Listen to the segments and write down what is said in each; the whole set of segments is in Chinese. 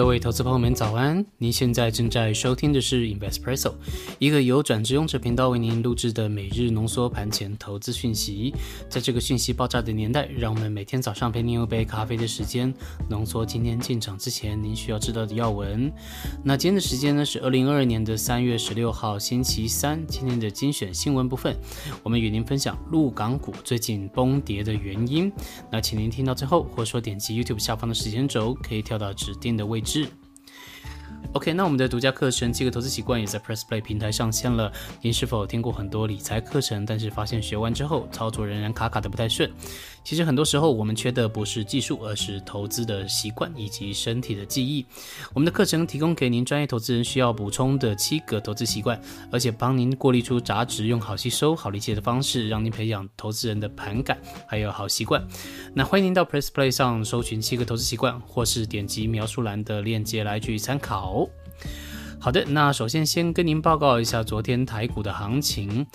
各位投资朋友们，早安！您现在正在收听的是 Investpresso，一个由转职用者频道为您录制的每日浓缩盘前投资讯息。在这个讯息爆炸的年代，让我们每天早上陪您用杯咖啡的时间，浓缩今天进场之前您需要知道的要闻。那今天的时间呢是二零二二年的三月十六号星期三。今天的精选新闻部分，我们与您分享陆港股最近崩跌的原因。那请您听到最后，或者说点击 YouTube 下方的时间轴，可以跳到指定的位。置。是 OK，那我们的独家课程《七个投资习惯》也在 Press Play 平台上线了。您是否听过很多理财课程，但是发现学完之后操作仍然卡卡的不太顺？其实很多时候我们缺的不是技术，而是投资的习惯以及身体的记忆。我们的课程提供给您专业投资人需要补充的七个投资习惯，而且帮您过滤出杂质，用好吸收、好理解的方式，让您培养投资人的盘感还有好习惯。那欢迎您到 Press Play 上搜寻七个投资习惯，或是点击描述栏的链接来去参考。好的，那首先先跟您报告一下昨天台股的行情。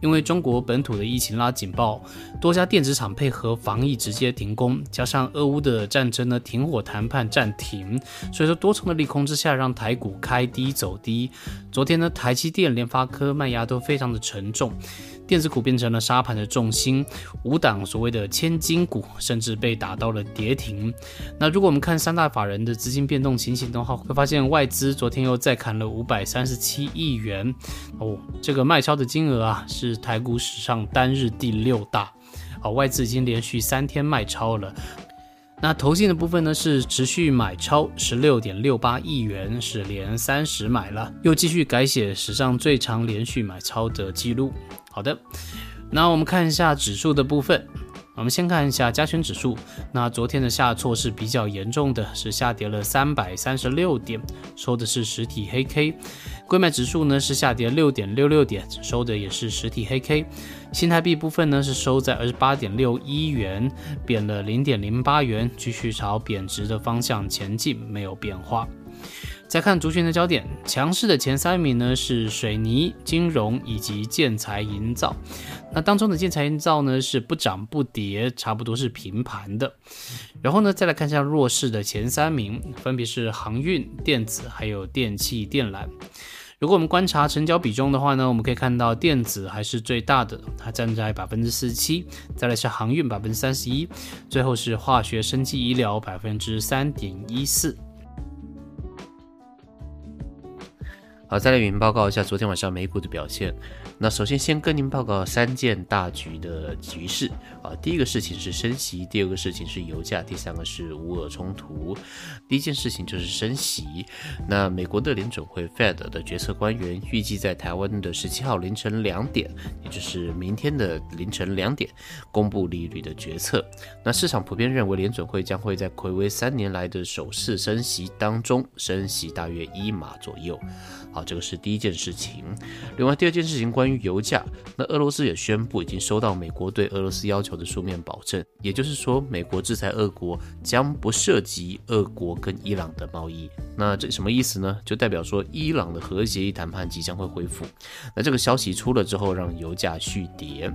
因为中国本土的疫情拉警报，多家电子厂配合防疫直接停工，加上俄乌的战争呢停火谈判暂停，所以说多重的利空之下，让台股开低走低。昨天呢，台积电、联发科卖压都非常的沉重。电子股变成了沙盘的重心，五档所谓的千金股甚至被打到了跌停。那如果我们看三大法人的资金变动情形的话，会发现外资昨天又再砍了五百三十七亿元哦，这个卖超的金额啊是是台股史上单日第六大。好，外资已经连续三天卖超了。那投信的部分呢是持续买超十六点六八亿元，是连三十买了，又继续改写史上最长连续买超的记录。好的，那我们看一下指数的部分。我们先看一下加权指数，那昨天的下挫是比较严重的，是下跌了三百三十六点，收的是实体黑 K。贵买指数呢是下跌六点六六点，收的也是实体黑 K。新台币部分呢是收在二十八点六一元，贬了零点零八元，继续朝贬值的方向前进，没有变化。再看族群的焦点，强势的前三名呢是水泥、金融以及建材营造。那当中的建材营造呢是不涨不跌，差不多是平盘的。然后呢，再来看一下弱势的前三名，分别是航运、电子还有电器电缆。如果我们观察成交比重的话呢，我们可以看到电子还是最大的，它占在百分之四十七，再来是航运百分之三十一，最后是化学、生技、医疗百分之三点一四。好，再来与您报告一下昨天晚上美股的表现。那首先先跟您报告三件大局的局势啊。第一个事情是升息，第二个事情是油价，第三个是乌俄冲突。第一件事情就是升息。那美国的联准会 Fed 的决策官员预计在台湾的十七号凌晨两点，也就是明天的凌晨两点公布利率的决策。那市场普遍认为联准会将会在魁违三年来的首次升息当中升息大约一码左右。好，这个是第一件事情。另外第二件事情关于油价，那俄罗斯也宣布已经收到美国对俄罗斯要求的书面保证，也就是说，美国制裁俄国将不涉及俄国跟伊朗的贸易。那这什么意思呢？就代表说，伊朗的核协议谈判即将会恢复。那这个消息出了之后，让油价续跌。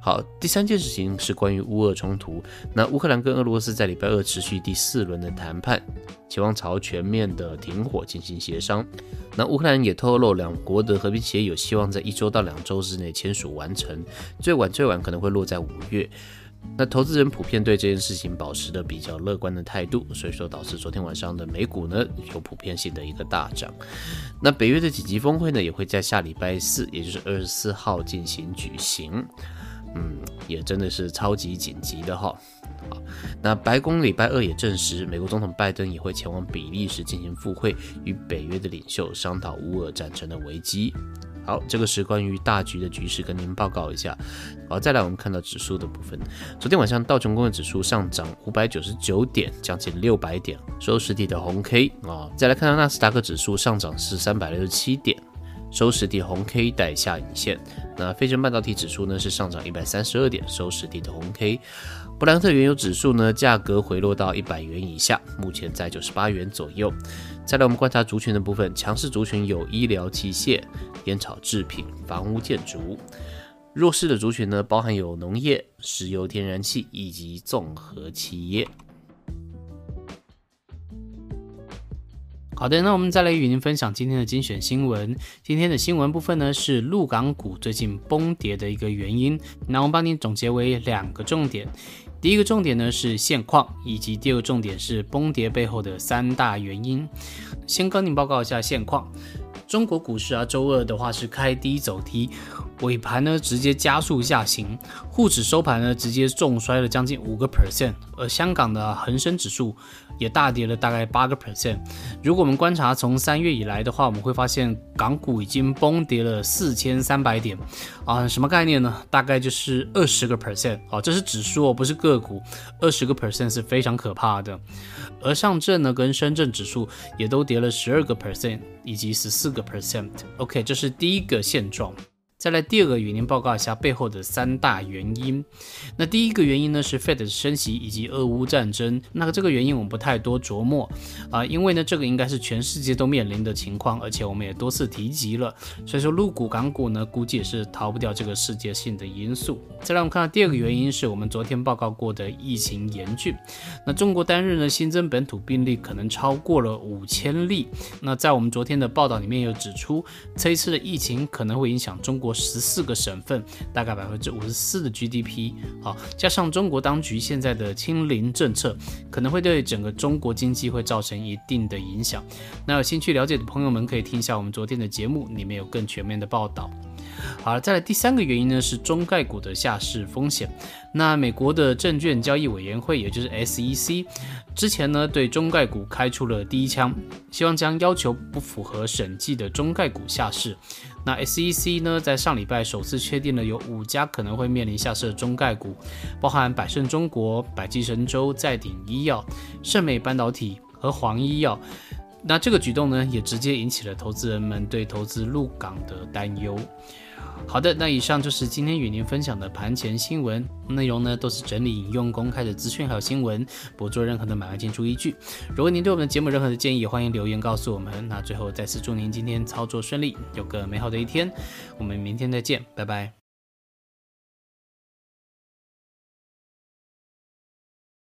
好，第三件事情是关于乌俄冲突。那乌克兰跟俄罗斯在礼拜二持续第四轮的谈判，期望朝全面的停火进行协商。那乌克兰也透露，两国的和平协议有希望在一周到两周之内签署完成，最晚最晚可能会落在五月。那投资人普遍对这件事情保持的比较乐观的态度，所以说导致昨天晚上的美股呢有普遍性的一个大涨。那北约的紧急峰会呢也会在下礼拜四，也就是二十四号进行举行。嗯，也真的是超级紧急的哈。啊，那白宫礼拜二也证实，美国总统拜登也会前往比利时进行赴会，与北约的领袖商讨乌俄战争的危机。好，这个是关于大局的局势，跟您报告一下。好，再来我们看到指数的部分。昨天晚上道琼工业指数上涨五百九十九点，将近六百点，收实体的红 K 啊。再来看到纳斯达克指数上涨是三百六十七点。收实体红 K 带下影线，那飞升半导体指数呢是上涨一百三十二点，收实体的红 K。布兰特原油指数呢价格回落到一百元以下，目前在九十八元左右。再来我们观察族群的部分，强势族群有医疗器械、烟草制品、房屋建筑；弱势的族群呢包含有农业、石油天然气以及综合企业。好的，那我们再来与您分享今天的精选新闻。今天的新闻部分呢是陆港股最近崩跌的一个原因。那我们帮您总结为两个重点。第一个重点呢是现况，以及第二个重点是崩跌背后的三大原因。先跟您报告一下现况。中国股市啊，周二的话是开低走低，尾盘呢直接加速下行，沪指收盘呢直接重摔了将近五个 percent，而香港的恒生指数也大跌了大概八个 percent。如果我们观察从三月以来的话，我们会发现港股已经崩跌了四千三百点啊，什么概念呢？大概就是二十个 percent 啊，这是指数哦，不是个股，二十个 percent 是非常可怕的。而上证呢跟深圳指数也都跌了十二个 percent 以及十四个 percent。OK，这是第一个现状。再来第二个，与您报告一下背后的三大原因。那第一个原因呢是 Fed 升息以及俄乌战争。那个这个原因我们不太多琢磨啊，因为呢这个应该是全世界都面临的情况，而且我们也多次提及了。所以说陆股港股呢估计也是逃不掉这个世界性的因素。再来我们看到第二个原因是我们昨天报告过的疫情严峻。那中国单日呢新增本土病例可能超过了五千例。那在我们昨天的报道里面有指出，这一次的疫情可能会影响中国。十四个省份，大概百分之五十四的 GDP，好，加上中国当局现在的清零政策，可能会对整个中国经济会造成一定的影响。那有兴趣了解的朋友们，可以听一下我们昨天的节目，里面有更全面的报道。好了，再来第三个原因呢，是中概股的下市风险。那美国的证券交易委员会，也就是 SEC，之前呢对中概股开出了第一枪，希望将要求不符合审计的中概股下市。那 SEC 呢在上礼拜首次确定了有五家可能会面临下市的中概股，包含百胜中国、百济神州、在鼎医药、盛美半导体和黄医药。那这个举动呢，也直接引起了投资人们对投资入港的担忧。好的，那以上就是今天与您分享的盘前新闻内容呢，都是整理引用公开的资讯还有新闻，不做任何的买卖进出依据。如果您对我们的节目任何的建议，欢迎留言告诉我们。那最后再次祝您今天操作顺利，有个美好的一天。我们明天再见，拜拜。